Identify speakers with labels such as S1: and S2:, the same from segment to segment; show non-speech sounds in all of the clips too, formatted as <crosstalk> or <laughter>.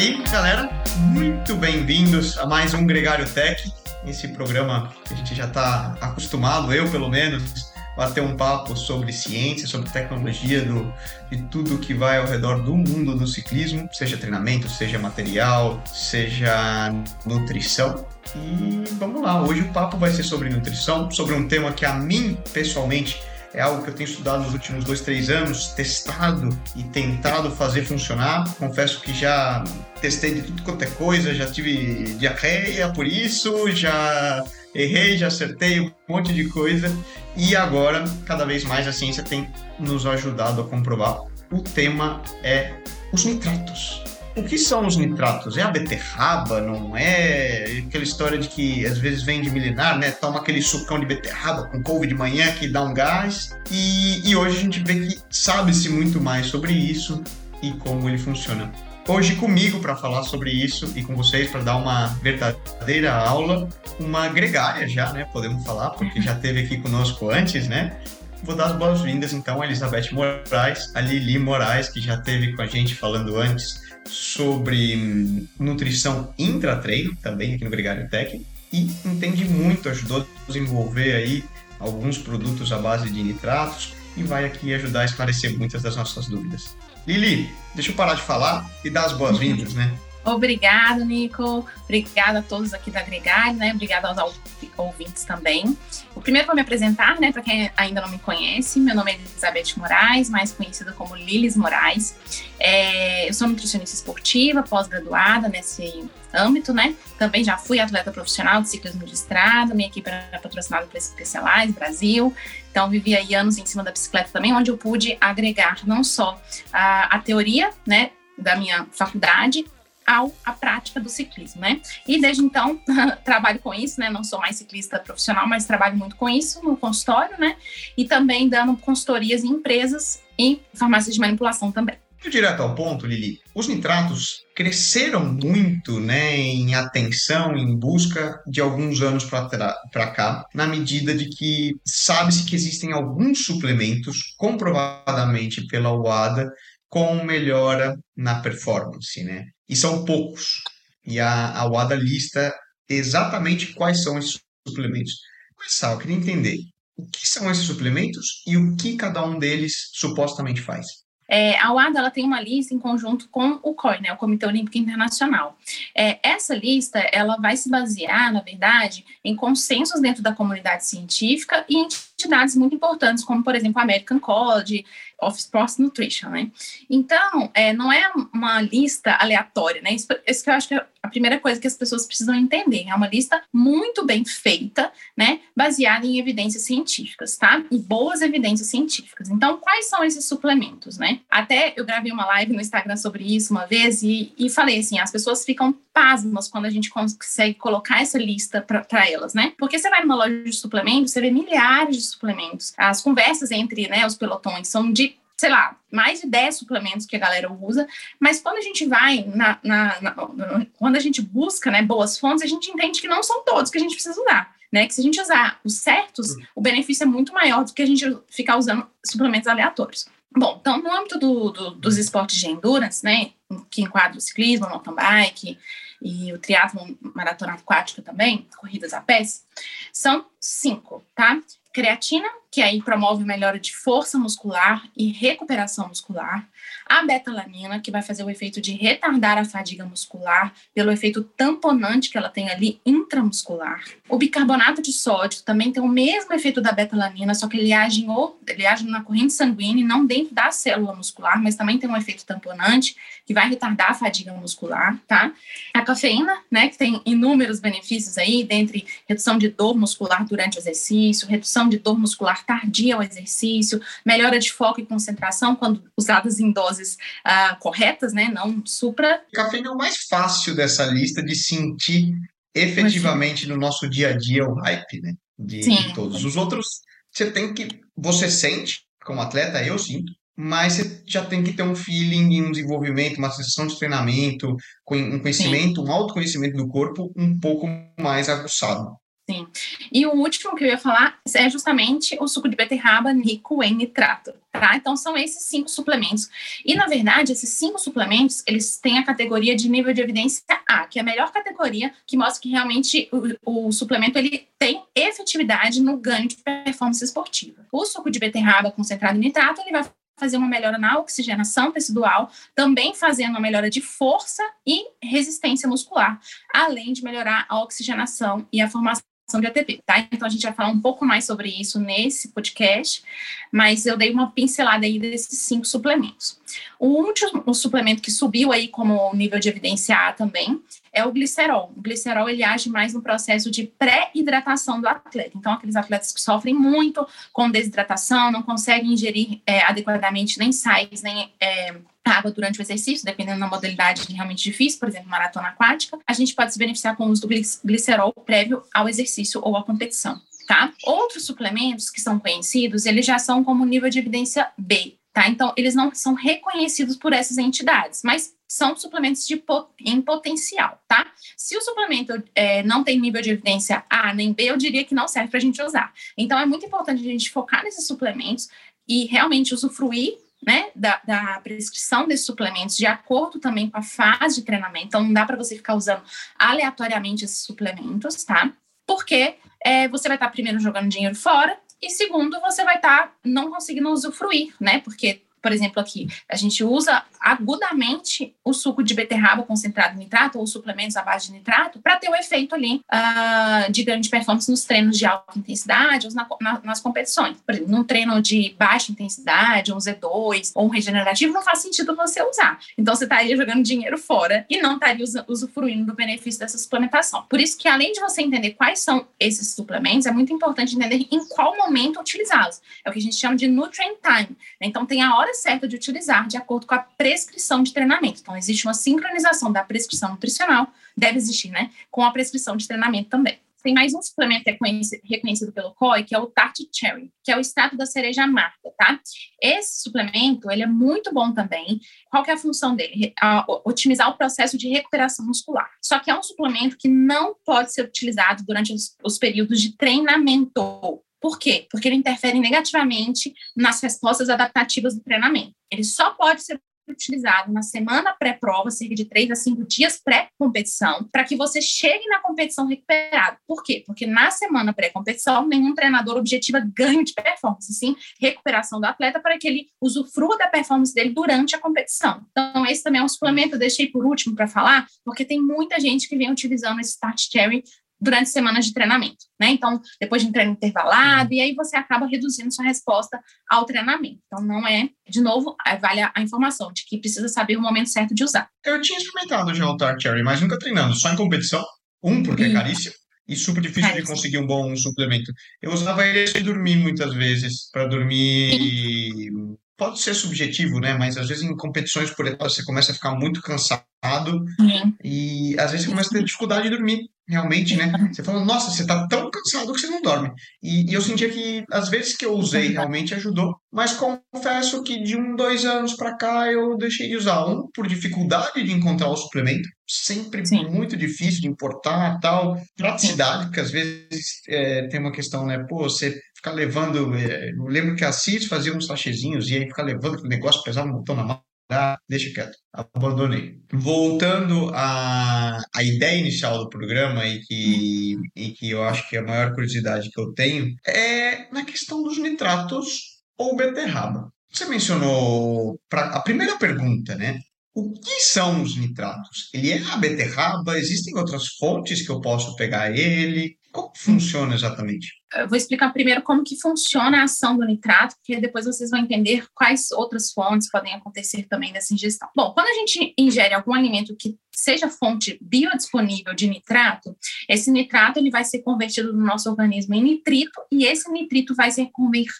S1: aí, galera, muito bem-vindos a mais um Gregário Tech, esse programa que a gente já está acostumado, eu pelo menos, bater um papo sobre ciência, sobre tecnologia, do, de tudo que vai ao redor do mundo do ciclismo, seja treinamento, seja material, seja nutrição. E vamos lá, hoje o papo vai ser sobre nutrição, sobre um tema que a mim, pessoalmente, é algo que eu tenho estudado nos últimos dois, três anos, testado e tentado fazer funcionar. Confesso que já testei de tudo quanto é coisa, já tive diarreia por isso, já errei, já acertei um monte de coisa. E agora, cada vez mais, a ciência tem nos ajudado a comprovar. O tema é os nitratos. O que são os nitratos? É a beterraba, não é? Aquela história de que às vezes vem de milenar, né? Toma aquele sucão de beterraba com couve de manhã que dá um gás. E, e hoje a gente vê que sabe-se muito mais sobre isso e como ele funciona. Hoje comigo para falar sobre isso e com vocês para dar uma verdadeira aula, uma gregária já, né? Podemos falar, porque já esteve aqui conosco antes, né? Vou dar as boas-vindas então a Elizabeth Moraes, a Lili Moraes, que já esteve com a gente falando antes sobre hum, nutrição intratreino, também aqui no Gregário Tech, e entende muito, ajudou a desenvolver aí alguns produtos à base de nitratos e vai aqui ajudar a esclarecer muitas das nossas dúvidas. Lili, deixa eu parar de falar e dar as boas-vindas, né? <laughs>
S2: Obrigado, Nico. Obrigada a todos aqui da Gregário, né? Obrigada aos ouvintes também. O primeiro vou me apresentar, né? Para quem ainda não me conhece, meu nome é Elizabeth Moraes, mais conhecida como Lilis Moraes. É, eu sou nutricionista esportiva, pós-graduada nesse âmbito, né? Também já fui atleta profissional de ciclismo de estrada, minha equipe era patrocinada pela Specialized Brasil. Então, vivi aí anos em cima da bicicleta também, onde eu pude agregar não só a, a teoria, né, da minha faculdade, ao a prática do ciclismo, né? E desde então <laughs> trabalho com isso, né? Não sou mais ciclista profissional, mas trabalho muito com isso no consultório, né? E também dando consultorias em empresas e farmácias de manipulação também.
S1: Direto ao ponto, Lili, os nitratos cresceram muito né, em atenção, em busca de alguns anos para cá, na medida de que sabe-se que existem alguns suplementos comprovadamente pela UADA com melhora na performance, né? E são poucos. E a, a UADA lista exatamente quais são esses suplementos. Começar, eu queria entender o que são esses suplementos e o que cada um deles supostamente faz.
S2: É, a UADA ela tem uma lista em conjunto com o COI, né, o Comitê Olímpico Internacional. É, essa lista ela vai se basear, na verdade, em consensos dentro da comunidade científica e entidades muito importantes, como, por exemplo, American College of Sports Nutrition, né? Então, é, não é uma lista aleatória, né? Isso, isso, que eu acho que é a primeira coisa que as pessoas precisam entender. É uma lista muito bem feita, né? Baseada em evidências científicas, tá? E boas evidências científicas. Então, quais são esses suplementos, né? Até eu gravei uma live no Instagram sobre isso uma vez e, e falei assim, as pessoas ficam pasmas quando a gente consegue colocar essa lista para elas, né? Porque você vai numa loja de suplementos, você vê milhares de suplementos. As conversas entre né, os pelotões são de sei lá, mais de 10 suplementos que a galera usa, mas quando a gente vai na, na, na, quando a gente busca né, boas fontes, a gente entende que não são todos que a gente precisa usar. Né, que se a gente usar os certos, uhum. o benefício é muito maior do que a gente ficar usando suplementos aleatórios. Bom, então no âmbito do, do, dos uhum. esportes de endurance, né, que enquadra o ciclismo, o mountain bike e o triatlo maratona aquática também, corridas a pés, são cinco, tá? Creatina, que aí promove melhora de força muscular e recuperação muscular. A betalanina, que vai fazer o efeito de retardar a fadiga muscular pelo efeito tamponante que ela tem ali intramuscular. O bicarbonato de sódio também tem o mesmo efeito da betalanina, só que ele age, em, ele age na corrente sanguínea não dentro da célula muscular, mas também tem um efeito tamponante que vai retardar a fadiga muscular, tá? A cafeína, né, que tem inúmeros benefícios aí, dentre redução de dor muscular durante o exercício, redução de dor muscular tardia ao exercício, melhora de foco e concentração quando usadas em doses uh, corretas, né, não supra.
S1: A cafeína é o mais fácil dessa lista de sentir efetivamente no nosso dia a dia o hype, né, de, de todos. Os outros, você tem que, você sente, como atleta, eu sinto, mas você já tem que ter um feeling, um desenvolvimento, uma sessão de treinamento, um conhecimento, Sim. um autoconhecimento do corpo um pouco mais aguçado.
S2: Sim. E o último que eu ia falar é justamente o suco de beterraba rico em nitrato, tá? Então são esses cinco suplementos. E na verdade, esses cinco suplementos, eles têm a categoria de nível de evidência A, que é a melhor categoria que mostra que realmente o, o suplemento ele tem efetividade no ganho de performance esportiva. O suco de beterraba concentrado em nitrato, ele vai fazer uma melhora na oxigenação tecidual, também fazendo uma melhora de força e resistência muscular, além de melhorar a oxigenação e a formação de ATP, tá? Então a gente vai falar um pouco mais sobre isso nesse podcast, mas eu dei uma pincelada aí desses cinco suplementos. O último suplemento que subiu aí como nível de evidência A também é o glicerol. O glicerol ele age mais no processo de pré-hidratação do atleta. Então aqueles atletas que sofrem muito com desidratação, não conseguem ingerir é, adequadamente nem sais, nem é, água durante o exercício, dependendo da modalidade realmente difícil, por exemplo, maratona aquática, a gente pode se beneficiar com o uso do glicerol prévio ao exercício ou à competição. Tá? Outros suplementos que são conhecidos, eles já são como nível de evidência B, tá? Então, eles não são reconhecidos por essas entidades, mas são suplementos de em potencial, tá? Se o suplemento é, não tem nível de evidência A nem B, eu diria que não serve para a gente usar. Então, é muito importante a gente focar nesses suplementos e realmente usufruir né, da, da, prescrição desses suplementos de acordo também com a fase de treinamento. Então, não dá para você ficar usando aleatoriamente esses suplementos, tá? Porque é, você vai estar tá primeiro jogando dinheiro fora e segundo, você vai estar tá não conseguindo usufruir, né? Porque por exemplo, aqui, a gente usa agudamente o suco de beterraba concentrado em nitrato ou suplementos à base de nitrato para ter o efeito ali uh, de grande performance nos treinos de alta intensidade ou na, na, nas competições. Por exemplo, num treino de baixa intensidade, um Z2 ou um regenerativo, não faz sentido você usar. Então, você estaria jogando dinheiro fora e não estaria usufruindo do benefício dessa suplementação. Por isso que, além de você entender quais são esses suplementos, é muito importante entender em qual momento utilizá-los. É o que a gente chama de nutrient time. Então, tem a hora hora certa de utilizar de acordo com a prescrição de treinamento. Então, existe uma sincronização da prescrição nutricional, deve existir, né? Com a prescrição de treinamento também. Tem mais um suplemento que é reconhecido pelo COI, que é o Tart Cherry, que é o extrato da cereja amarga, tá? Esse suplemento, ele é muito bom também. Qual é a função dele? otimizar o processo de recuperação muscular. Só que é um suplemento que não pode ser utilizado durante os, os períodos de treinamento. Por quê? Porque ele interfere negativamente nas respostas adaptativas do treinamento. Ele só pode ser utilizado na semana pré-prova, cerca de três a cinco dias pré-competição, para que você chegue na competição recuperado. Por quê? Porque na semana pré-competição, nenhum treinador objetiva ganho de performance, sim recuperação do atleta para que ele usufrua da performance dele durante a competição. Então, esse também é um suplemento, eu deixei por último para falar, porque tem muita gente que vem utilizando esse Start Cherry durante semanas de treinamento, né? Então, depois de um treino intervalado, e aí você acaba reduzindo sua resposta ao treinamento. Então, não é, de novo, vale a, informação de que precisa saber o momento certo de usar.
S1: Eu tinha experimentado já o Tart Cherry, mas nunca treinando, só em competição. Um, porque é caríssimo, e super difícil de conseguir um bom suplemento. Eu usava ele de dormir muitas vezes, para dormir. Pode ser subjetivo, né? Mas às vezes em competições por etapas você começa a ficar muito cansado e às vezes você começa a ter dificuldade de dormir realmente, né? Você fala, nossa, você tá tão cansado que você não dorme. E, e, eu sentia que, às vezes que eu usei, realmente ajudou. Mas confesso que de um, dois anos para cá eu deixei de usar. Um, por dificuldade de encontrar o suplemento. Sempre Sim. muito difícil de importar tal. Praticidade, porque às vezes é, tem uma questão, né? Pô, você ficar levando... É, eu lembro que a CIS fazia uns sachezinhos e aí ficar levando aquele negócio pesado, um montão na mão ah, deixa quieto, abandonei. Voltando à, à ideia inicial do programa e que, e que eu acho que é a maior curiosidade que eu tenho é na questão dos nitratos ou beterraba. Você mencionou pra, a primeira pergunta, né? O que são os nitratos? Ele é a beterraba? Existem outras fontes que eu posso pegar ele? Como funciona exatamente?
S2: Eu vou explicar primeiro como que funciona a ação do nitrato, porque depois vocês vão entender quais outras fontes podem acontecer também dessa ingestão. Bom, quando a gente ingere algum alimento que seja fonte biodisponível de nitrato, esse nitrato ele vai ser convertido no nosso organismo em nitrito e esse nitrito vai ser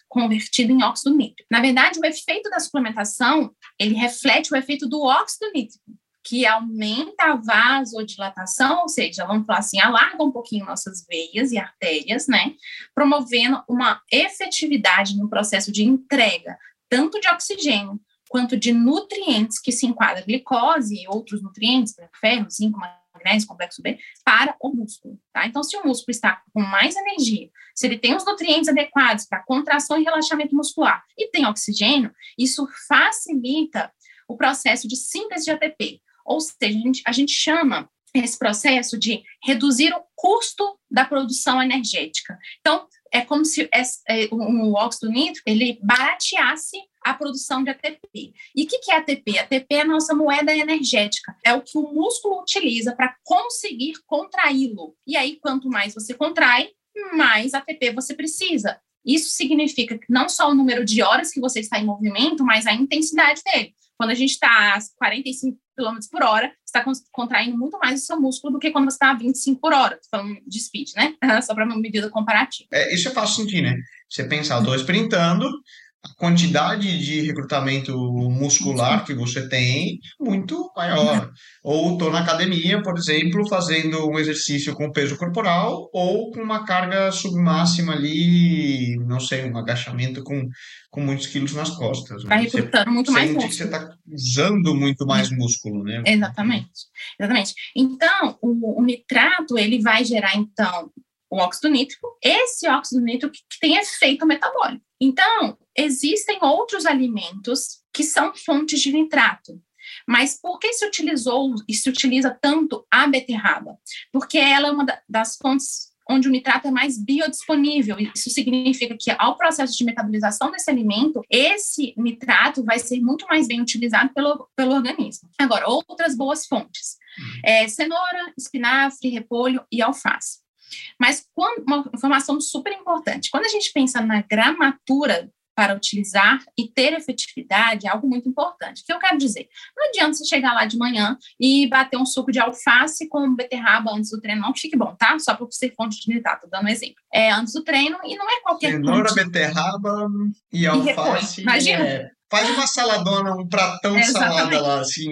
S2: convertido em óxido nítrico. Na verdade, o efeito da suplementação, ele reflete o efeito do óxido nítrico que aumenta a vasodilatação, ou seja, vamos falar assim, alarga um pouquinho nossas veias e artérias, né? Promovendo uma efetividade no processo de entrega, tanto de oxigênio quanto de nutrientes que se enquadram glicose e outros nutrientes, ferro, zinco, magnésio, complexo B, para o músculo, tá? Então, se o músculo está com mais energia, se ele tem os nutrientes adequados para contração e relaxamento muscular e tem oxigênio, isso facilita o processo de síntese de ATP. Ou seja, a gente, a gente chama esse processo de reduzir o custo da produção energética. Então, é como se é, o óxido nítrico ele barateasse a produção de ATP. E o que, que é ATP? ATP é a nossa moeda energética, é o que o músculo utiliza para conseguir contraí-lo. E aí, quanto mais você contrai, mais ATP você precisa. Isso significa não só o número de horas que você está em movimento, mas a intensidade dele. Quando a gente está a 45 km por hora, está contraindo muito mais o seu músculo do que quando você está a 25 por hora, falando de speed, né? <laughs> Só para uma medida comparativa.
S1: É, isso é fácil sentir, né? Você pensar, estou sprintando, a quantidade de recrutamento muscular que você tem muito maior. Ou estou na academia, por exemplo, fazendo um exercício com peso corporal ou com uma carga submáxima ali, não sei, um agachamento com, com muitos quilos nas costas.
S2: Está recrutando muito mais músculo.
S1: que você está usando muito mais músculo, né?
S2: Exatamente. Exatamente. Então, o, o nitrato, ele vai gerar, então, o óxido nítrico, esse óxido nítrico que tem efeito metabólico. Então, existem outros alimentos que são fontes de nitrato. Mas por que se utilizou e se utiliza tanto a beterraba? Porque ela é uma das fontes onde o nitrato é mais biodisponível. Isso significa que, ao processo de metabolização desse alimento, esse nitrato vai ser muito mais bem utilizado pelo, pelo organismo. Agora, outras boas fontes: hum. é, cenoura, espinafre, repolho e alface. Mas quando, uma informação super importante: quando a gente pensa na gramatura para utilizar e ter efetividade é algo muito importante. O que eu quero dizer? Não adianta você chegar lá de manhã e bater um suco de alface com beterraba antes do treino, não fique bom, tá? Só para você fonte de nitrato, dando um exemplo. É antes do treino e não é qualquer
S1: Cenoura, fonte. beterraba e, e alface. Imagina. É, faz uma saladona, um pratão de salada lá, assim.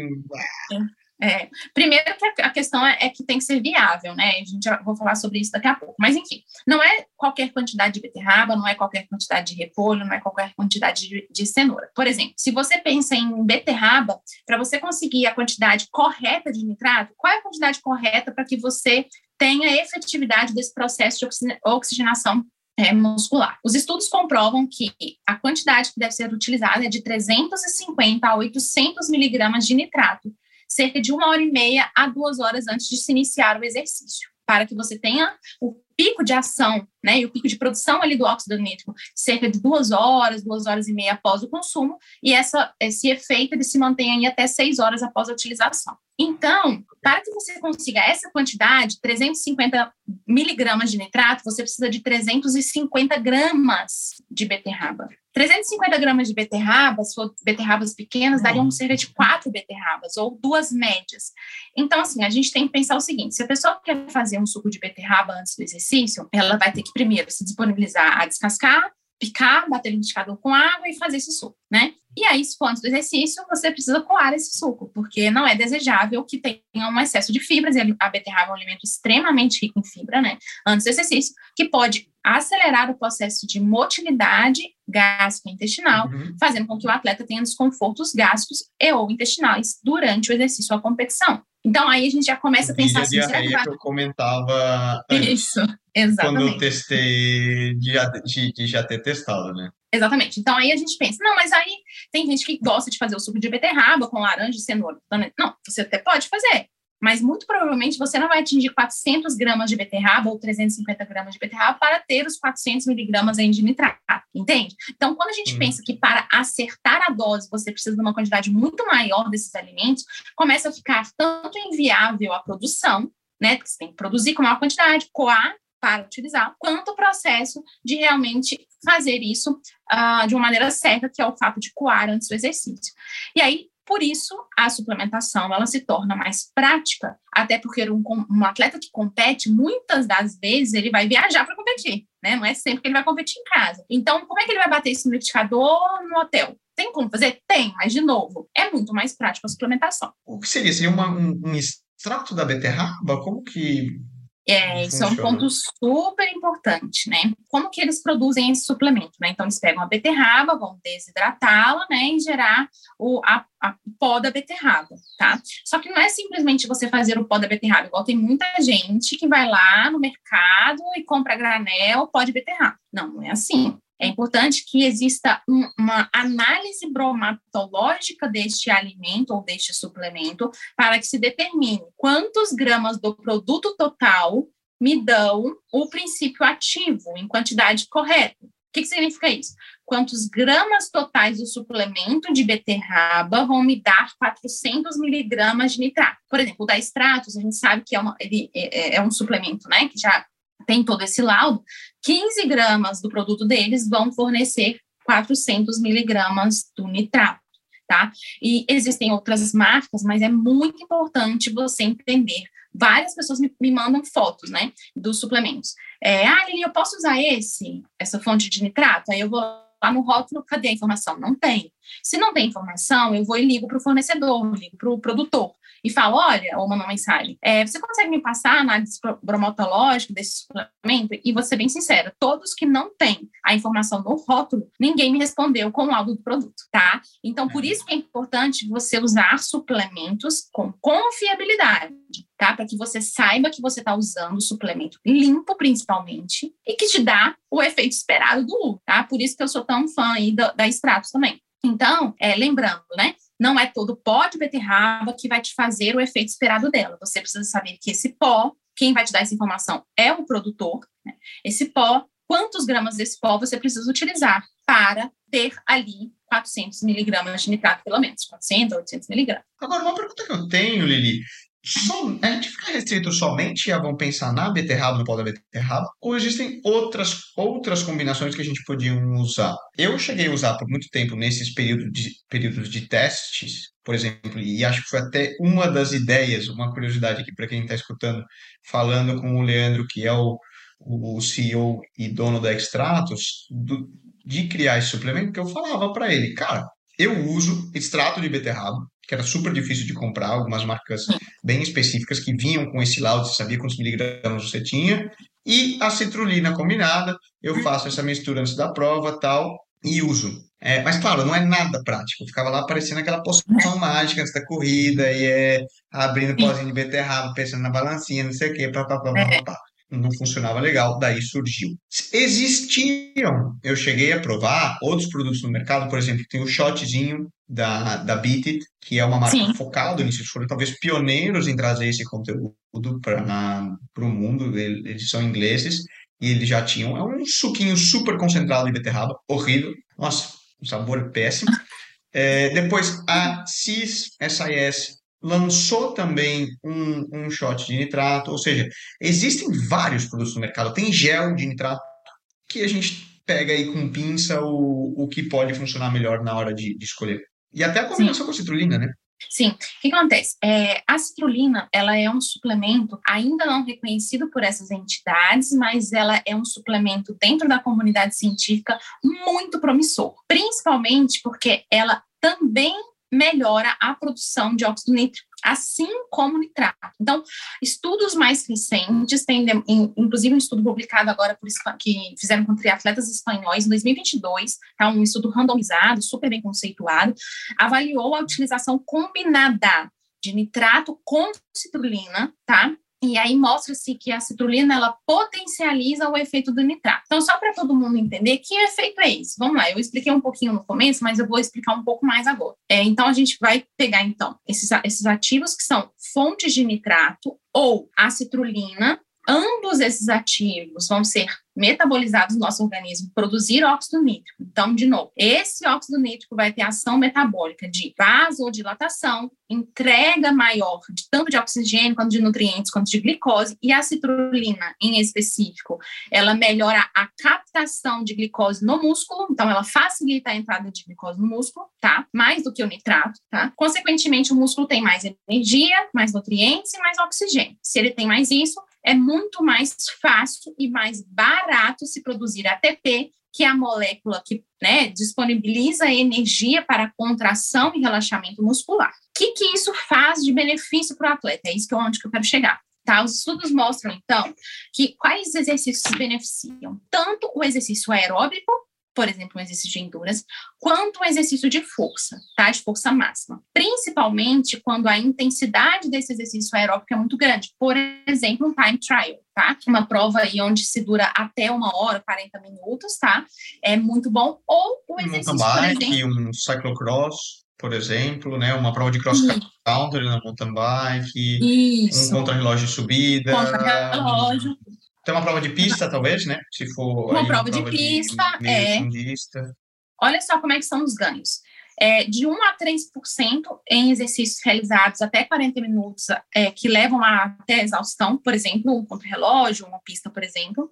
S2: É, primeiro que a questão é, é, que tem que ser viável, né? A gente já vou falar sobre isso daqui a pouco. Mas enfim, não é qualquer quantidade de beterraba, não é qualquer quantidade de repolho, não é qualquer quantidade de, de cenoura. Por exemplo, se você pensa em beterraba, para você conseguir a quantidade correta de nitrato, qual é a quantidade correta para que você tenha efetividade desse processo de oxigenação é, muscular. Os estudos comprovam que a quantidade que deve ser utilizada é de 350 a 800 miligramas de nitrato cerca de uma hora e meia a duas horas antes de se iniciar o exercício, para que você tenha o pico de ação, né, e o pico de produção ali do óxido nítrico, cerca de duas horas, duas horas e meia após o consumo, e essa, esse efeito ele se mantém aí até seis horas após a utilização. Então, para que você consiga essa quantidade, 350 miligramas de nitrato, você precisa de 350 gramas de beterraba. 350 gramas de beterraba, se for beterrabas pequenas, dariam cerca de quatro beterrabas, ou duas médias. Então, assim, a gente tem que pensar o seguinte: se a pessoa quer fazer um suco de beterraba antes do exercício, ela vai ter que primeiro se disponibilizar a descascar, picar, bater no liquidificador com água e fazer esse suco, né? E aí, se for antes do exercício, você precisa coar esse suco, porque não é desejável que tenha um excesso de fibras, e a beterraba é um alimento extremamente rico em fibra, né? Antes do exercício, que pode acelerar o processo de motilidade gástrico-intestinal, uhum. fazendo com que o atleta tenha desconfortos gástricos e ou intestinais durante o exercício ou a competição. Então, aí a gente já começa a pensar
S1: assim...
S2: Diarreia
S1: que, vai... que eu comentava <laughs>
S2: Isso, exatamente.
S1: Quando eu testei, de, de, de já ter testado, né?
S2: Exatamente. Então aí a gente pensa, não, mas aí tem gente que gosta de fazer o suco de beterraba com laranja e cenoura. Não, você até pode fazer, mas muito provavelmente você não vai atingir 400 gramas de beterraba ou 350 gramas de beterraba para ter os 400 miligramas de nitrato, entende? Então, quando a gente uhum. pensa que para acertar a dose você precisa de uma quantidade muito maior desses alimentos, começa a ficar tanto inviável a produção, né? Porque você tem que produzir com maior quantidade, coar para utilizar, quanto o processo de realmente fazer isso uh, de uma maneira certa, que é o fato de coar antes do exercício. E aí, por isso, a suplementação ela se torna mais prática, até porque um, um atleta que compete, muitas das vezes, ele vai viajar para competir, né? Não é sempre que ele vai competir em casa. Então, como é que ele vai bater no liquidificador no hotel? Tem como fazer? Tem, mas, de novo, é muito mais prático a suplementação.
S1: O que seria? Seria uma, um, um extrato da beterraba? Como que
S2: É, isso é um ponto super importante, né? Como que eles produzem esse suplemento, né? Então, eles pegam a beterraba, vão desidratá-la, né? E gerar o, a, a pó da beterraba, tá? Só que não é simplesmente você fazer o pó da beterraba, igual tem muita gente que vai lá no mercado e compra granel pó de beterraba. Não, não é assim. É importante que exista um, uma análise bromatológica deste alimento ou deste suplemento para que se determine quantos gramas do produto total me dão o princípio ativo em quantidade correta. O que, que significa isso? Quantos gramas totais do suplemento de beterraba vão me dar 400 miligramas de nitrato? Por exemplo, o da extratos, a gente sabe que é, uma, ele é, é, é um suplemento, né, que já tem todo esse laudo, 15 gramas do produto deles vão fornecer 400 miligramas do nitrato, tá? E existem outras marcas, mas é muito importante você entender. Várias pessoas me, me mandam fotos, né, dos suplementos. É, ah, Lili, eu posso usar esse, essa fonte de nitrato? Aí eu vou lá no rótulo, cadê a informação? Não tem. Se não tem informação, eu vou e ligo para o fornecedor, ligo para o produtor e falo, olha, ou mando uma mensagem, é, você consegue me passar a análise bromatológica desse suplemento? E vou ser bem sincera, todos que não têm a informação no rótulo, ninguém me respondeu com o laudo do produto, tá? Então, por isso que é importante você usar suplementos com confiabilidade, tá? Para que você saiba que você está usando o suplemento limpo, principalmente, e que te dá o efeito esperado do lucro, tá? Por isso que eu sou tão fã aí da, da Extratos também. Então, é, lembrando, né? Não é todo pó de beterraba que vai te fazer o efeito esperado dela. Você precisa saber que esse pó, quem vai te dar essa informação é o produtor. Né? Esse pó, quantos gramas desse pó você precisa utilizar para ter ali 400 miligramas de nitrato, pelo menos, 400, 800 miligramas.
S1: Agora, uma pergunta que eu tenho, Lili, só, a gente fica restrito somente a, vamos pensar na beterraba, no pó da beterraba, ou existem outras, outras combinações que a gente podia usar? Eu cheguei a usar por muito tempo nesses períodos de, períodos de testes, por exemplo, e acho que foi até uma das ideias, uma curiosidade aqui para quem está escutando, falando com o Leandro, que é o, o CEO e dono da Extratos, do, de criar esse suplemento, que eu falava para ele, cara, eu uso extrato de beterraba, que era super difícil de comprar, algumas marcas bem específicas que vinham com esse laudo, você sabia quantos miligramas você tinha, e a citrulina combinada, eu faço essa mistura antes da prova tal, e uso. É, mas claro, não é nada prático. ficava lá parecendo aquela poção <laughs> mágica antes da corrida, e é abrindo pozinho de beterraba, pensando na balancinha, não sei o quê, papapá, papapá não funcionava legal, daí surgiu. Existiam, eu cheguei a provar outros produtos no mercado, por exemplo, tem o shotzinho da, da Beat It, que é uma marca Sim. focada nisso, foram talvez pioneiros em trazer esse conteúdo para o mundo, eles são ingleses, e eles já tinham, é um suquinho super concentrado de beterraba, horrível, nossa, um sabor péssimo. É, depois a CIS, SIS, lançou também um, um shot de nitrato, ou seja, existem vários produtos no mercado. Tem gel de nitrato que a gente pega aí com pinça o, o que pode funcionar melhor na hora de, de escolher. E até a combinação Sim. com a citrulina, né?
S2: Sim. O que acontece? É, a citrulina, ela é um suplemento ainda não reconhecido por essas entidades, mas ela é um suplemento dentro da comunidade científica muito promissor, principalmente porque ela também melhora a produção de óxido nítrico, assim como nitrato. Então, estudos mais recentes, tem, inclusive um estudo publicado agora por que fizeram com triatletas espanhóis em 2022, tá, um estudo randomizado, super bem conceituado, avaliou a utilização combinada de nitrato com citrulina, tá? E aí mostra-se que a citrulina ela potencializa o efeito do nitrato. Então, só para todo mundo entender que efeito é esse. Vamos lá, eu expliquei um pouquinho no começo, mas eu vou explicar um pouco mais agora. É, então, a gente vai pegar então esses, esses ativos que são fontes de nitrato ou a citrulina, ambos esses ativos vão ser metabolizados no nosso organismo, produzir óxido nítrico. Então, de novo, esse óxido nítrico vai ter ação metabólica de vasodilatação, entrega maior de tanto de oxigênio quanto de nutrientes, quanto de glicose, e a citrulina, em específico, ela melhora a captação de glicose no músculo, então ela facilita a entrada de glicose no músculo, tá? Mais do que o nitrato, tá? Consequentemente, o músculo tem mais energia, mais nutrientes e mais oxigênio. Se ele tem mais isso, é muito mais fácil e mais barato se produzir ATP, que é a molécula que né, disponibiliza energia para contração e relaxamento muscular. O que, que isso faz de benefício para o atleta? É isso que eu, onde que eu quero chegar. Tá? Os estudos mostram, então, que quais exercícios beneficiam? Tanto o exercício aeróbico, por exemplo, um exercício de endurance, quanto um exercício de força, tá? De força máxima. Principalmente quando a intensidade desse exercício aeróbico é muito grande. Por exemplo, um time trial, tá? Uma prova aí onde se dura até uma hora, 40 minutos, tá? É muito bom. Ou o exercício, um
S1: mountain bike, exemplo, um cyclocross por exemplo, né? Uma prova de cross country na mountain bike, Isso. um contra-relógio de subida.
S2: Contra-relógio.
S1: Tem uma prova de pista, talvez, né? Se for.
S2: Uma, prova, uma prova, de pista, de é. Fundista. Olha só como é que são os ganhos é, de 1 a 3% em exercícios realizados até 40 minutos, é, que levam a, até exaustão, por exemplo, um contra-relógio, uma pista, por exemplo,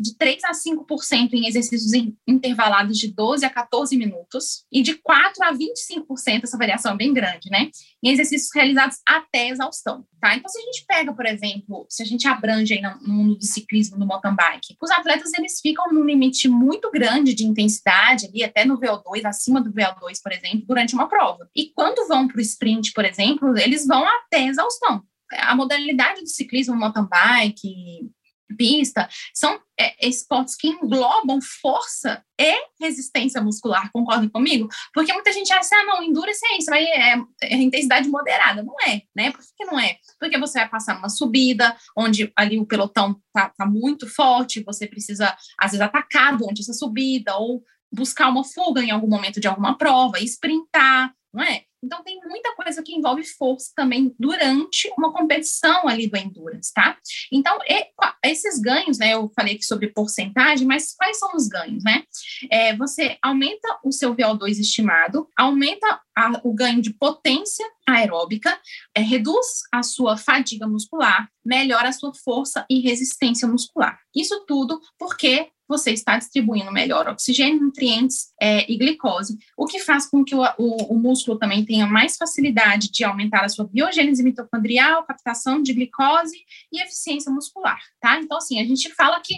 S2: de 3 a 5% em exercícios intervalados de 12 a 14 minutos, e de 4 a 25%, essa variação é bem grande, né? Em exercícios realizados até exaustão, tá? Então, se a gente pega, por exemplo, se a gente abrange aí no mundo do ciclismo, no mountain bike, os atletas, eles ficam num limite muito grande de intensidade, ali até no VO2, acima do VO2, por exemplo, durante uma prova. E quando vão para o sprint, por exemplo, eles vão até exaustão. A modalidade do ciclismo, mountain bike, pista, são é, esportes que englobam força e resistência muscular, concordam comigo? Porque muita gente acha, ah, não, endurance é isso, aí é, é, intensidade moderada. Não é, né? Por que não é? Porque você vai passar numa subida, onde ali o pelotão tá, tá muito forte, você precisa, às vezes, atacar durante essa subida, ou buscar uma fuga em algum momento de alguma prova, sprintar, não é? Então, tem muita coisa que envolve força também durante uma competição ali do endurance, tá? Então, e, esses ganhos, né? Eu falei aqui sobre porcentagem, mas quais são os ganhos, né? É, você aumenta o seu VO2 estimado, aumenta a, o ganho de potência aeróbica, é, reduz a sua fadiga muscular, melhora a sua força e resistência muscular. Isso tudo porque você está distribuindo melhor oxigênio, nutrientes é, e glicose, o que faz com que o, o, o, músculo também tenha mais facilidade de aumentar a sua biogênese mitocondrial, captação de glicose e eficiência muscular, tá? Então, assim, a gente fala que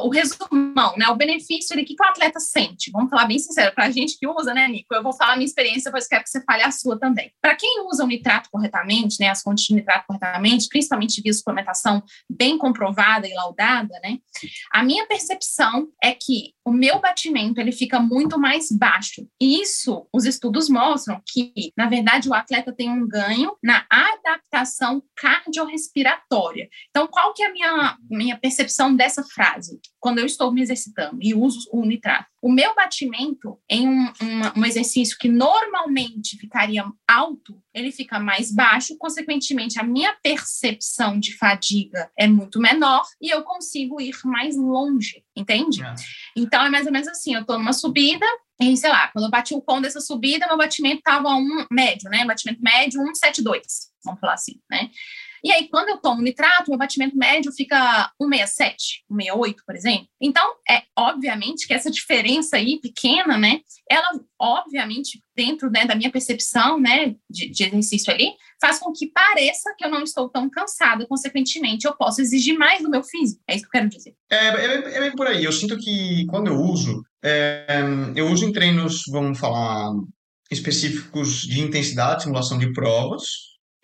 S2: o resumão, né, o benefício o que, o atleta sente? Vamos falar bem sincero, para a gente que usa, né, Nico? Eu vou falar a minha experiência, depois quero que você fale a sua também. Para quem usa o nitrato corretamente, né, as fontes de nitrato corretamente, principalmente via suplementação bem comprovada e laudada, né, a minha percepção é que o meu batimento ele fica muito mais baixo. E isso, os estudos mostram que, na verdade, o atleta tem um ganho na adaptação cardiorrespiratória. Então, qual que é a minha, minha percepção dessa frase? Quando eu estou me exercitando e uso o nitrato. O meu batimento em um, um, um exercício que normalmente ficaria alto, ele fica mais baixo, consequentemente, a minha percepção de fadiga é muito menor e eu consigo ir mais longe, entende? É. Então, é mais ou menos assim: eu estou numa subida, e sei lá, quando eu bati o pão dessa subida, meu batimento estava um médio, né? Batimento médio 172, vamos falar assim, né? E aí, quando eu tomo nitrato, meu batimento médio fica 167, 168, por exemplo. Então, é obviamente que essa diferença aí pequena, né? Ela, obviamente, dentro né, da minha percepção, né, de, de, exercício ali, faz com que pareça que eu não estou tão cansada, consequentemente, eu posso exigir mais do meu físico. É isso que eu quero dizer.
S1: É, é, é bem por aí. Eu sinto que quando eu uso, é, eu uso em treinos, vamos falar, específicos de intensidade, simulação de provas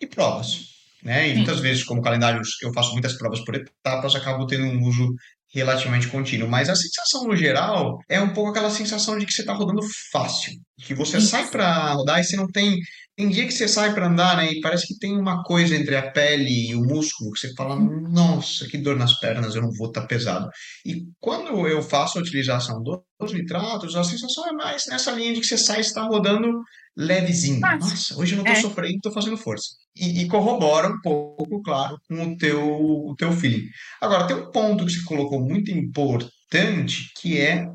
S1: e provas né? E muitas vezes, como calendário, eu faço muitas provas por etapas, acabo tendo um uso relativamente contínuo. Mas a sensação no geral é um pouco aquela sensação de que você está rodando fácil, que você Isso. sai para rodar e você não tem tem dia que você sai para andar, né? E parece que tem uma coisa entre a pele e o músculo que você fala, nossa, que dor nas pernas, eu não vou estar tá pesado. E quando eu faço a utilização dos nitratos, a sensação é mais nessa linha de que você sai e está rodando levezinho. Nossa, hoje eu não estou é. sofrendo, estou fazendo força. E, e, corrobora um pouco, claro, com o teu, o teu feeling. Agora, tem um ponto que você colocou muito importante, que é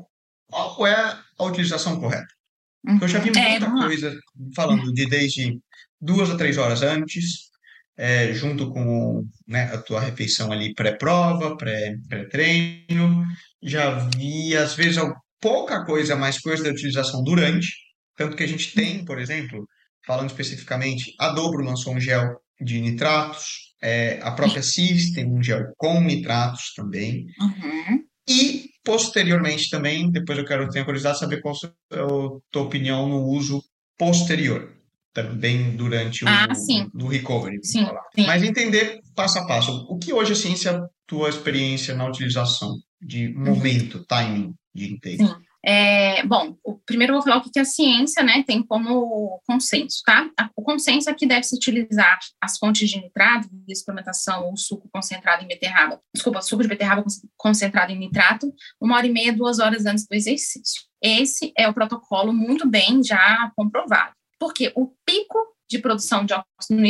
S1: qual é a utilização correta. Uhum. Eu já vi é, muita é, coisa falando de desde duas a três horas antes, é, junto com né, a tua refeição ali pré-prova, pré-treino. já vi, às vezes, pouca coisa, mais coisa da utilização durante. Tanto que a gente tem, por exemplo, falando especificamente, a Dobro lançou um gel de nitratos, é, a própria CIS tem um gel com nitratos também. Uhum. E, posteriormente também, depois eu quero ter a curiosidade de saber qual é a tua opinião no uso posterior. também durante o
S2: ah,
S1: no recovery.
S2: Sim, sim,
S1: Mas entender passo a passo. O que hoje a ciência, tua experiência na utilização de momento, timing de intake? Sim.
S2: É, bom, o, primeiro vou falar o que a ciência né, tem como consenso, tá? O consenso é que deve-se utilizar as fontes de nitrato, de suplementação ou suco concentrado em beterraba, desculpa, suco de beterraba concentrado em nitrato, uma hora e meia, duas horas antes do exercício. Esse é o protocolo muito bem já comprovado, porque o pico de produção de óxido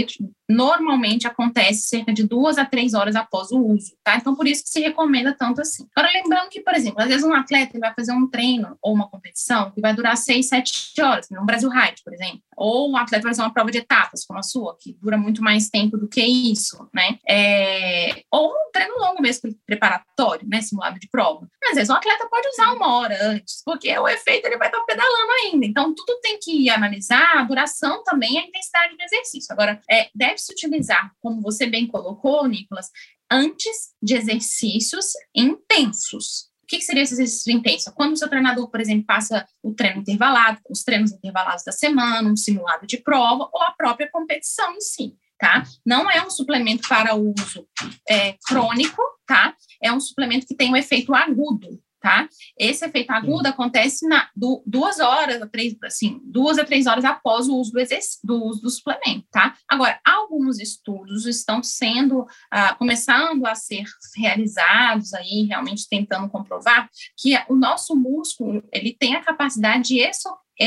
S2: normalmente acontece cerca de duas a três horas após o uso, tá? Então, por isso que se recomenda tanto assim. Agora, lembrando que, por exemplo, às vezes um atleta vai fazer um treino ou uma competição que vai durar seis, sete horas, no Brasil Ride, por exemplo. Ou um atleta vai fazer uma prova de etapas, como a sua, que dura muito mais tempo do que isso, né? É... Ou um treino longo mesmo, preparatório, né? Simulado de prova. Mas, às vezes, um atleta pode usar uma hora antes, porque o efeito ele vai estar pedalando ainda. Então, tudo tem que analisar a duração também a intensidade do exercício. Agora, é, deve se utilizar, como você bem colocou, Nicolas, antes de exercícios intensos. O que, que seria esse exercício intenso? Quando o seu treinador, por exemplo, passa o treino intervalado, os treinos intervalados da semana, um simulado de prova ou a própria competição em si. Tá? Não é um suplemento para uso é, crônico, tá? É um suplemento que tem um efeito agudo, tá? Esse efeito agudo acontece na do, duas horas a três, assim, duas a três horas após o uso do, do uso do suplemento, tá? Agora, alguns estudos estão sendo, ah, começando a ser realizados aí, realmente tentando comprovar que o nosso músculo, ele tem a capacidade de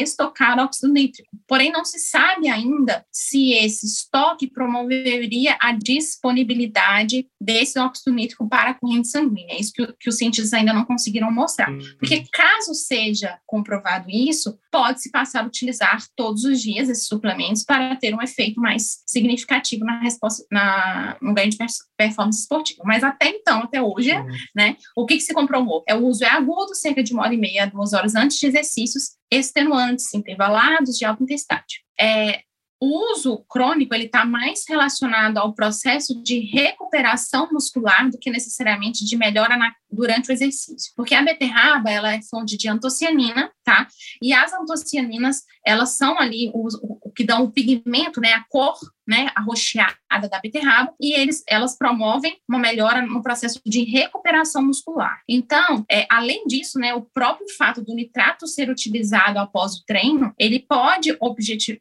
S2: estocar óxido nítrico. Porém, não se sabe ainda se esse estoque promoveria a disponibilidade desse óxido nítrico para a corrente sanguínea. É isso que, que os cientistas ainda não conseguiram mostrar. Uhum. Porque caso seja comprovado isso, pode-se passar a utilizar todos os dias esses suplementos para ter um efeito mais significativo na resposta, na, no ganho de performance esportiva. Mas até então, até hoje, uhum. né, o que, que se comprovou? É o uso é agudo, cerca de uma hora e meia, duas horas antes de exercícios, extenuantes, intervalados, de alta intensidade. É, o uso crônico ele está mais relacionado ao processo de recuperação muscular do que necessariamente de melhora na, durante o exercício, porque a beterraba ela é fonte de antocianina, tá? E as antocianinas elas são ali o, o que dão o pigmento, né, a cor, né, arroxeada da beterraba, e eles, elas promovem uma melhora no processo de recuperação muscular. Então, é, além disso, né, o próprio fato do nitrato ser utilizado após o treino, ele pode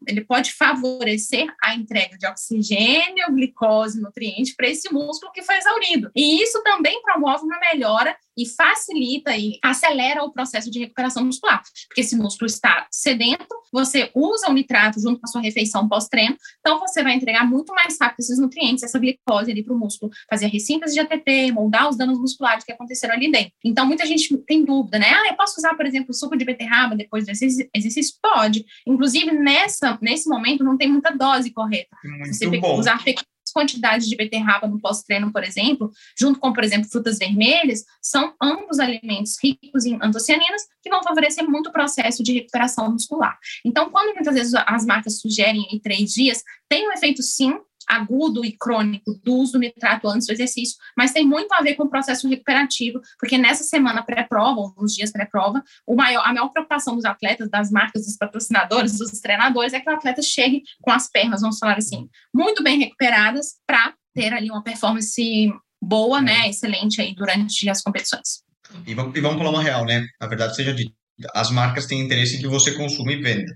S2: ele pode favorecer a entrega de oxigênio, glicose, nutrientes para esse músculo que foi exaurido. E isso também promove uma melhora e facilita e acelera o processo de recuperação muscular, porque esse músculo está sedento, você usa o nitrato junto com a sua refeição pós-treino, então você vai entregar muito mais rápido esses nutrientes, essa glicose ali para o músculo, fazer a ressíntese de ATP, moldar os danos musculares que aconteceram ali dentro. Então, muita gente tem dúvida, né? Ah, eu posso usar, por exemplo, suco de beterraba depois desse exercício? Pode. Inclusive, nessa, nesse momento, não tem muita dose correta.
S1: Muito você bom.
S2: usar pequenos quantidades de beterraba no pós-treino, por exemplo, junto com, por exemplo, frutas vermelhas, são ambos alimentos ricos em antocianinas que vão favorecer muito o processo de recuperação muscular. Então, quando muitas vezes as marcas sugerem em três dias, tem um efeito sim agudo e crônico do uso do nitrato antes do exercício, mas tem muito a ver com o processo recuperativo, porque nessa semana pré-prova, ou nos dias pré-prova, maior, a maior preocupação dos atletas, das marcas, dos patrocinadores, dos treinadores, é que o atleta chegue com as pernas, vamos falar assim, muito bem recuperadas para ter ali uma performance boa, né, excelente aí durante as competições.
S1: E vamos, e vamos falar uma real, né? Na verdade, seja dito, as marcas têm interesse em que você consuma e venda.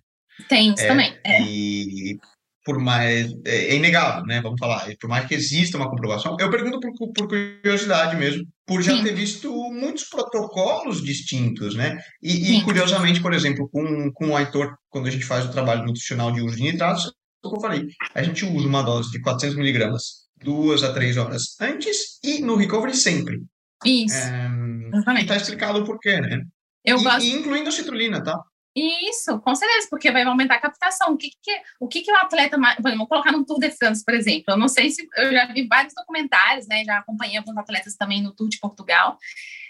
S2: Tem isso é, também. É.
S1: E por mais. É, é, inegável, né? Vamos falar. Por mais que exista uma comprovação, eu pergunto por, por curiosidade mesmo, por já Sim. ter visto muitos protocolos distintos, né? E, e, curiosamente, por exemplo, com, com o Aitor, quando a gente faz o trabalho nutricional de uso de nitratos, como eu falei, a gente usa uma dose de 400 miligramas duas a três horas antes e no recovery sempre.
S2: Isso. É,
S1: e tá explicado o porquê, né? Eu e, gosto... e incluindo a citrulina, tá?
S2: Isso, com certeza, porque vai aumentar a captação. O que, que, o, que, que o atleta. Vamos colocar no Tour de France, por exemplo. Eu não sei se. Eu já vi vários documentários, né? Já acompanhei alguns atletas também no Tour de Portugal.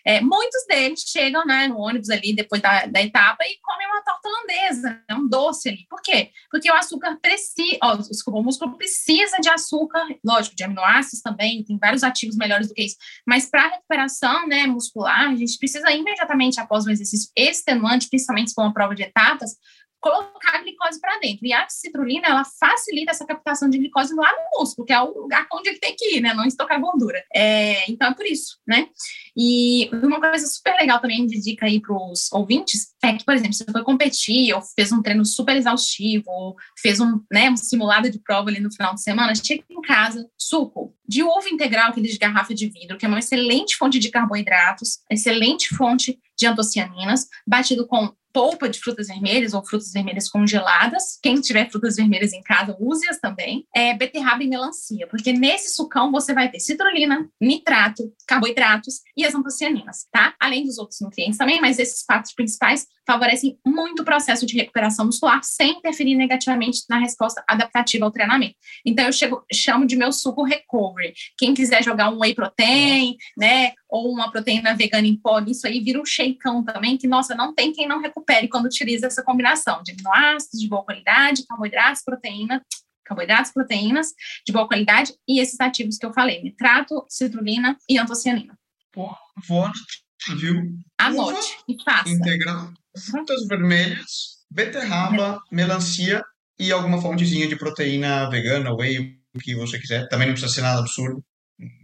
S2: É, muitos deles chegam né, no ônibus ali depois da, da etapa e comem uma torta holandesa, né, um doce ali. Por quê? Porque o açúcar precisa, desculpa, o músculo precisa de açúcar, lógico, de aminoácidos também, tem vários ativos melhores do que isso, mas para recuperação né, muscular, a gente precisa imediatamente após um exercício extenuante, principalmente for uma prova de etapas, colocar a glicose para dentro. E a citrulina, ela facilita essa captação de glicose lá no músculo, que é o lugar onde ele tem que ir, né? Não estocar gordura. É, então é por isso, né? E uma coisa super legal também de dica aí para os ouvintes é que, por exemplo, se você foi competir ou fez um treino super exaustivo, ou fez um, né, um simulado de prova ali no final de semana, chega em casa, suco de uva integral, aquele de garrafa de vidro, que é uma excelente fonte de carboidratos, excelente fonte de antocianinas, batido com polpa de frutas vermelhas ou frutas vermelhas congeladas. Quem tiver frutas vermelhas em casa, use-as também. É, beterraba e melancia, porque nesse sucão você vai ter citrulina, nitrato, carboidratos e antocianinas, tá? Além dos outros nutrientes também, mas esses quatro principais favorecem muito o processo de recuperação muscular sem interferir negativamente na resposta adaptativa ao treinamento. Então eu chego, chamo de meu suco recovery. Quem quiser jogar um whey protein, né, ou uma proteína vegana em pó, isso aí vira um shakeão também, que nossa, não tem quem não recupere quando utiliza essa combinação de aminoácidos de boa qualidade, carboidratos, proteína, carboidratos, proteínas de boa qualidade e esses ativos que eu falei, nitrato, citrulina e antocianina.
S1: Vou viu?
S2: Anote e faça.
S1: Integral, frutas vermelhas, beterraba, melancia e alguma fontezinha de proteína vegana, whey, o que você quiser. Também não precisa ser nada absurdo.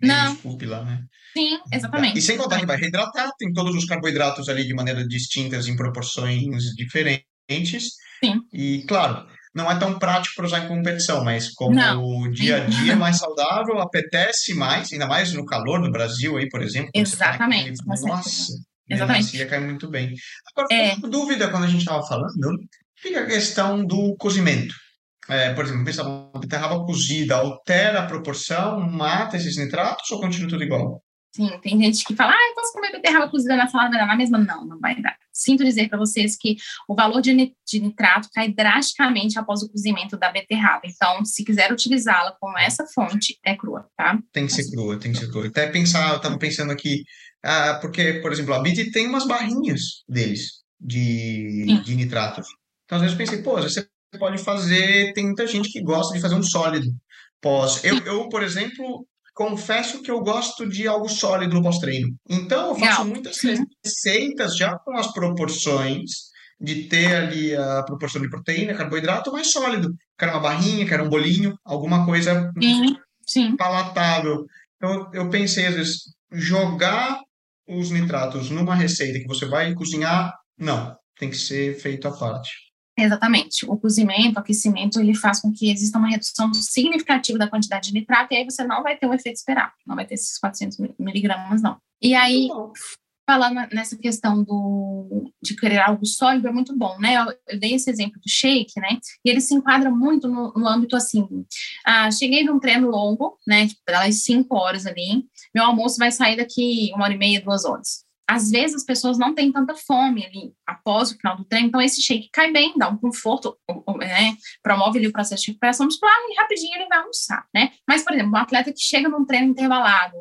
S2: Não.
S1: Desculpe lá, né?
S2: Sim, exatamente.
S1: E sem contar que vai reidratar, tem todos os carboidratos ali de maneira distintas, em proporções diferentes.
S2: Sim.
S1: E, claro, não é tão prático para usar em competição, mas como
S2: Não.
S1: o dia a dia é mais saudável, apetece mais, ainda mais no calor no Brasil aí, por exemplo. tá
S2: Exatamente, com certeza.
S1: Nossa,
S2: Exatamente.
S1: melancia cai muito bem. Agora,
S2: É.
S1: uma dúvida quando a gente estava falando, fica a questão do cozimento. É, por exemplo, pensava, uma beterraba cozida altera a proporção, mata esses nitratos ou continua tudo igual?
S2: Sim, tem gente que fala, ah, eu posso comer beterraba cozida na salada, vai dar na mesma? Não, não vai dar. Sinto dizer para vocês que o valor de, ni- de nitrato cai drasticamente após o cozimento da beterraba. Então, se quiser utilizá-la como essa fonte, é crua, tá?
S1: Tem que ser crua, tem que ser crua. Até pensar, eu tava pensando aqui, ah, porque, por exemplo, a BIT tem umas barrinhas deles de,
S2: Sim.
S1: de nitratos. Então, às vezes eu pensei, pô, às vezes você pode fazer, tem muita gente que gosta de fazer um sólido pós. Eu, eu, por exemplo, confesso que eu gosto de algo sólido no pós-treino. Então, eu faço
S2: Legal.
S1: muitas receitas já com as proporções de ter ali a proporção de proteína, carboidrato mais sólido. Quero uma barrinha, quero um bolinho, alguma coisa
S2: Sim, sim.
S1: palatável. Então, eu pensei, às vezes, jogar os nitratos numa receita que você vai cozinhar, não, tem que ser feito à parte.
S2: Exatamente. O cozimento, o aquecimento, ele faz com que exista uma redução significativa da quantidade de nitrato e aí você não vai ter o efeito esperado. Não vai ter esses 400 miligramas, não. E aí, falando nessa questão do, de querer algo sólido, é muito bom, né? Eu, eu dei esse exemplo do shake, né? E ele se enquadra muito no, no âmbito assim. Ah, cheguei de um treino longo, né? Tipo, das cinco horas ali. Meu almoço vai sair daqui uma hora e meia, duas horas. Às vezes as pessoas não têm tanta fome ali após o final do treino, então esse shake cai bem, dá um conforto, né? Promove ali o processo de recuperação muscular e rapidinho ele vai almoçar, né? Mas, por exemplo, um atleta que chega num treino intervalado,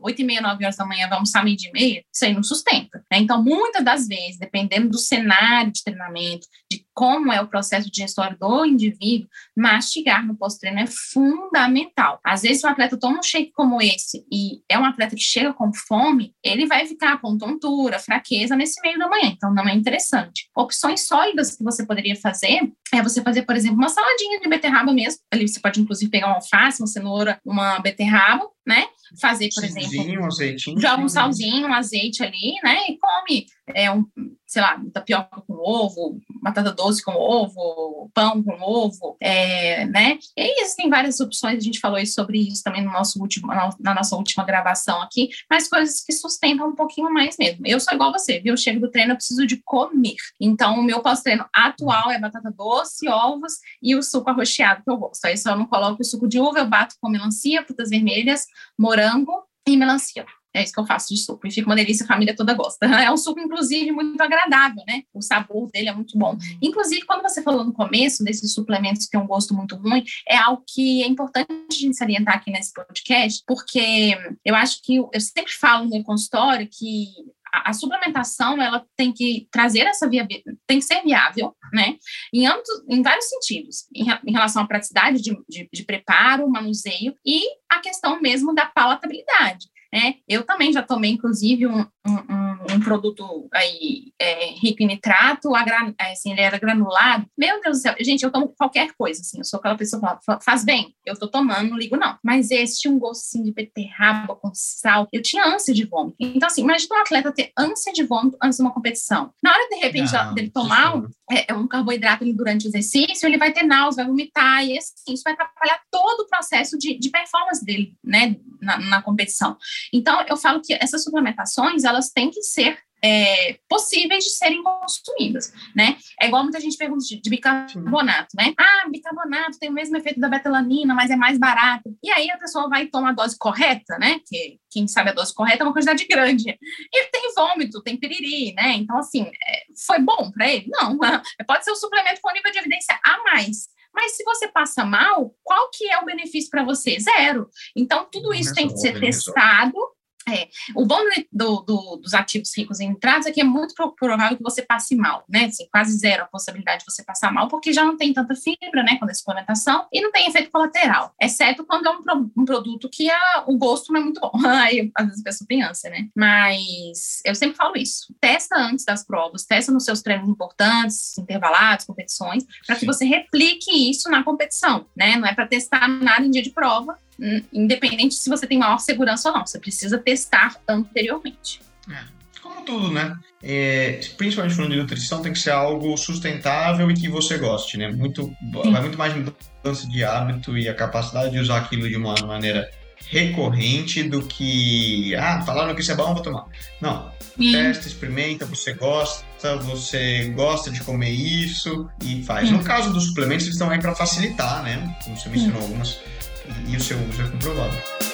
S2: 8 e meia, 9 horas da manhã, vai almoçar meio de meia, isso aí não sustenta, né? Então, muitas das vezes, dependendo do cenário de treinamento, de como é o processo digestório do indivíduo, mastigar no pós-treino é fundamental. Às vezes, se o atleta toma um shake como esse e é um atleta que chega com fome, ele vai ficar com tontura, fraqueza nesse meio da manhã, então não é interessante. Opções sólidas que você poderia fazer é você fazer, por exemplo, uma saladinha de beterraba mesmo. Ali você pode, inclusive, pegar uma alface, uma cenoura, uma beterraba, né? Fazer, por exemplo,
S1: Salzinho, azeitinho.
S2: joga um salzinho, um azeite ali, né? E come é, um, sei lá, tapioca com ovo, batata doce com ovo, pão com ovo, é, né? E existem várias opções, a gente falou sobre isso também no nosso último, na, nossa última gravação aqui, mas coisas que sustentam um pouquinho mais mesmo. Eu sou igual você, viu? Eu chego do treino, eu preciso de comer. Então, o meu pós-treino atual é batata doce, ovos e o suco arroxeado que eu gosto. Aí eu não coloco o suco de uva, eu bato com melancia, frutas vermelhas, morango e melancia. É isso que eu faço de suco. E fica uma delícia, a família toda gosta. <laughs> É um suco, inclusive, muito agradável, né? O sabor dele é muito bom. Inclusive, quando você falou no começo desses suplementos que têm um gosto muito ruim, é algo que é importante a gente salientar aqui nesse podcast, porque eu acho que eu sempre falo no meu consultório que a, suplementação ela tem que trazer essa viabilidade, tem que ser viável, né? Em, âmbito, em vários sentidos, em, em relação à praticidade de, de, de preparo, manuseio e a questão mesmo da palatabilidade. Né? Eu também já tomei, inclusive, um, um, um um produto aí é, rico em nitrato, é, assim, ele era granulado. Meu Deus do céu, gente, eu tomo qualquer coisa, assim, eu sou aquela pessoa que fala, faz bem, eu tô tomando, não ligo não. Mas esse tinha um gostinho de beterraba com sal, eu tinha ânsia de vômito. Então, assim, imagina um atleta ter ânsia de vômito antes de uma competição. Na hora, de repente, não, dele tomar um, é, um carboidrato durante o exercício, ele vai ter náusea, vai vomitar, e assim, isso vai atrapalhar todo o processo de, de performance dele, né, na, na competição. Então, eu falo que essas suplementações, elas têm que ser é, possíveis de serem consumidas, né? É igual muita gente pergunta de, de, bicarbonato, né? Ah, bicarbonato tem o mesmo efeito da betalanina, mas é mais barato. E aí a pessoa vai tomar a dose correta, né? Que quem sabe a dose correta é uma quantidade <laughs> grande. Ele tem vômito, tem piriri, né? Então, assim, é, foi bom para ele? Não. <laughs> Pode ser um suplemento com nível de evidência a mais. Mas se você passa mal, qual que é o benefício para você? Zero. Então, tudo isso tem que ser testado é, o bom do, do, dos ativos ricos em nitratos é que é muito provável que você passe mal, né? Assim, quase zero a possibilidade de você passar mal, porque já não tem tanta fibra, né, com a suplementação, e não tem efeito colateral, exceto quando é um, um produto que a, o gosto não é muito bom. <laughs> Aí, às vezes a pessoa tem ânsia, né? Mas eu sempre falo isso: testa antes das provas, testa nos seus treinos importantes, intervalados, competições, para que você replique isso na competição, né? Não é para testar nada em dia de prova, independente se você tem maior segurança ou não, você precisa testar anteriormente.
S1: É, como tudo, né? É, principalmente falando de nutrição, tem que ser algo sustentável e que você goste, né? Muito, vai muito mais mudança de hábito e a capacidade de usar aquilo de uma maneira recorrente do que, ah, falaram que isso é bom, vou tomar. Não, Sim. testa, experimenta, você gosta, você gosta de comer isso e faz. Sim. No caso dos suplementos, eles estão aí para facilitar, né? Como você mencionou algumas e o seu uso é comprovado.